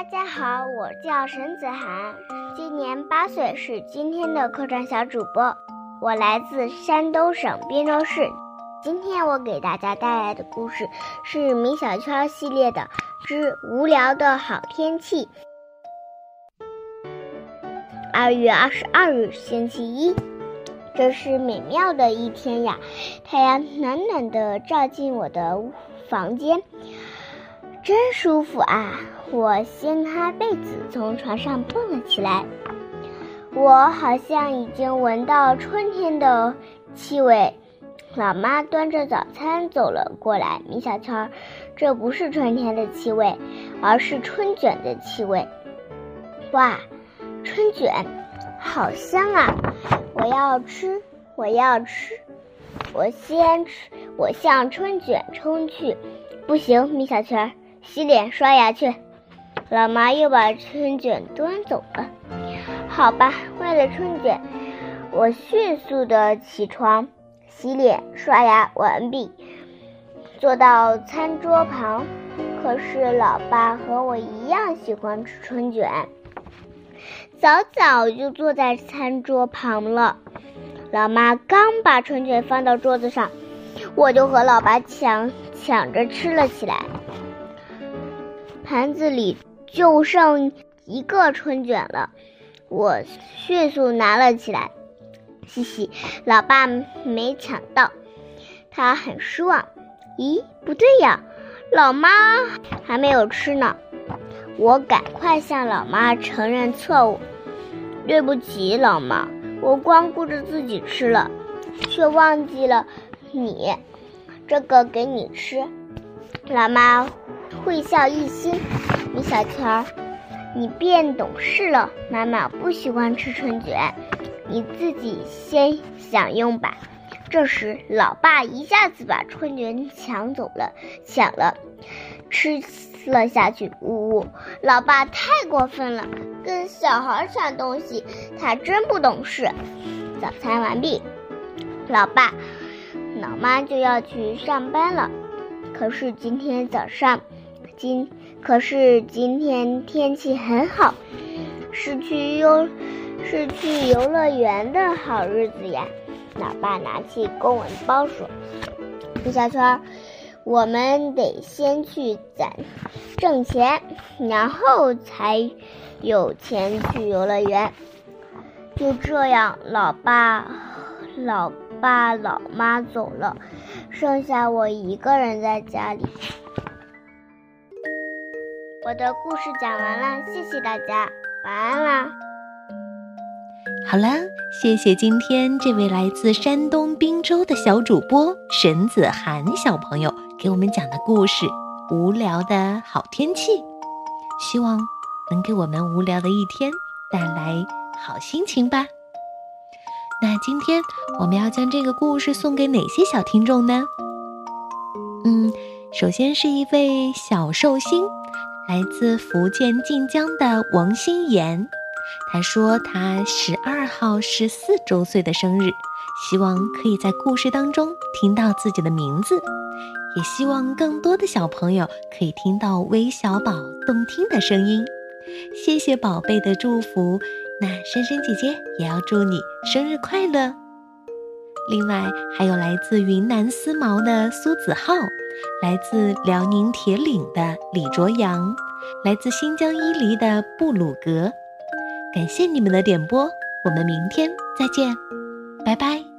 大家好，我叫沈子涵，今年八岁，是今天的客栈小主播。我来自山东省滨州市。今天我给大家带来的故事是米小圈系列的《之无聊的好天气》。二月二十二日，星期一，这是美妙的一天呀！太阳暖暖的照进我的房间，真舒服啊！我掀开被子，从床上蹦了起来。我好像已经闻到春天的气味。老妈端着早餐走了过来。米小圈，这不是春天的气味，而是春卷的气味。哇，春卷，好香啊！我要吃，我要吃。我先吃，我向春卷冲去。不行，米小圈，洗脸刷牙去。老妈又把春卷端走了。好吧，为了春卷，我迅速的起床、洗脸、刷牙完毕，坐到餐桌旁。可是老爸和我一样喜欢吃春卷，早早就坐在餐桌旁了。老妈刚把春卷放到桌子上，我就和老爸抢抢着吃了起来。盘子里。就剩一个春卷了，我迅速拿了起来。嘻嘻，老爸没抢到，他很失望。咦，不对呀，老妈还没有吃呢。我赶快向老妈承认错误。对不起，老妈，我光顾着自己吃了，却忘记了你。这个给你吃。老妈会笑一心。米小圈儿，你变懂事了。妈妈不喜欢吃春卷，你自己先享用吧。这时，老爸一下子把春卷抢走了，抢了，吃了下去。呜呜，老爸太过分了，跟小孩抢东西，他真不懂事。早餐完毕，老爸、老妈就要去上班了。可是今天早上，今。可是今天天气很好，是去游是去游乐园的好日子呀！老爸拿起公文包说：“米小圈，我们得先去攒挣钱，然后才有钱去游乐园。”就这样，老爸、老爸、老妈走了，剩下我一个人在家里。我的故事讲完了，谢谢大家，晚安啦。好了，谢谢今天这位来自山东滨州的小主播沈子涵小朋友给我们讲的故事《无聊的好天气》，希望能给我们无聊的一天带来好心情吧。那今天我们要将这个故事送给哪些小听众呢？嗯，首先是一位小寿星。来自福建晋江的王心妍，他说他十二号是四周岁的生日，希望可以在故事当中听到自己的名字，也希望更多的小朋友可以听到微小宝动听的声音。谢谢宝贝的祝福，那珊珊姐姐也要祝你生日快乐。另外还有来自云南思茅的苏子浩。来自辽宁铁岭的李卓阳，来自新疆伊犁的布鲁格，感谢你们的点播，我们明天再见，拜拜。